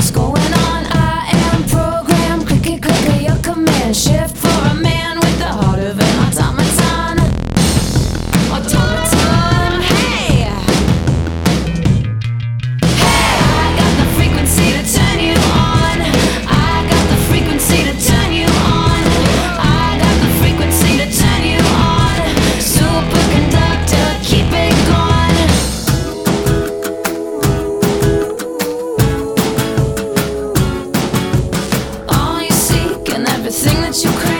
what's going. you crazy.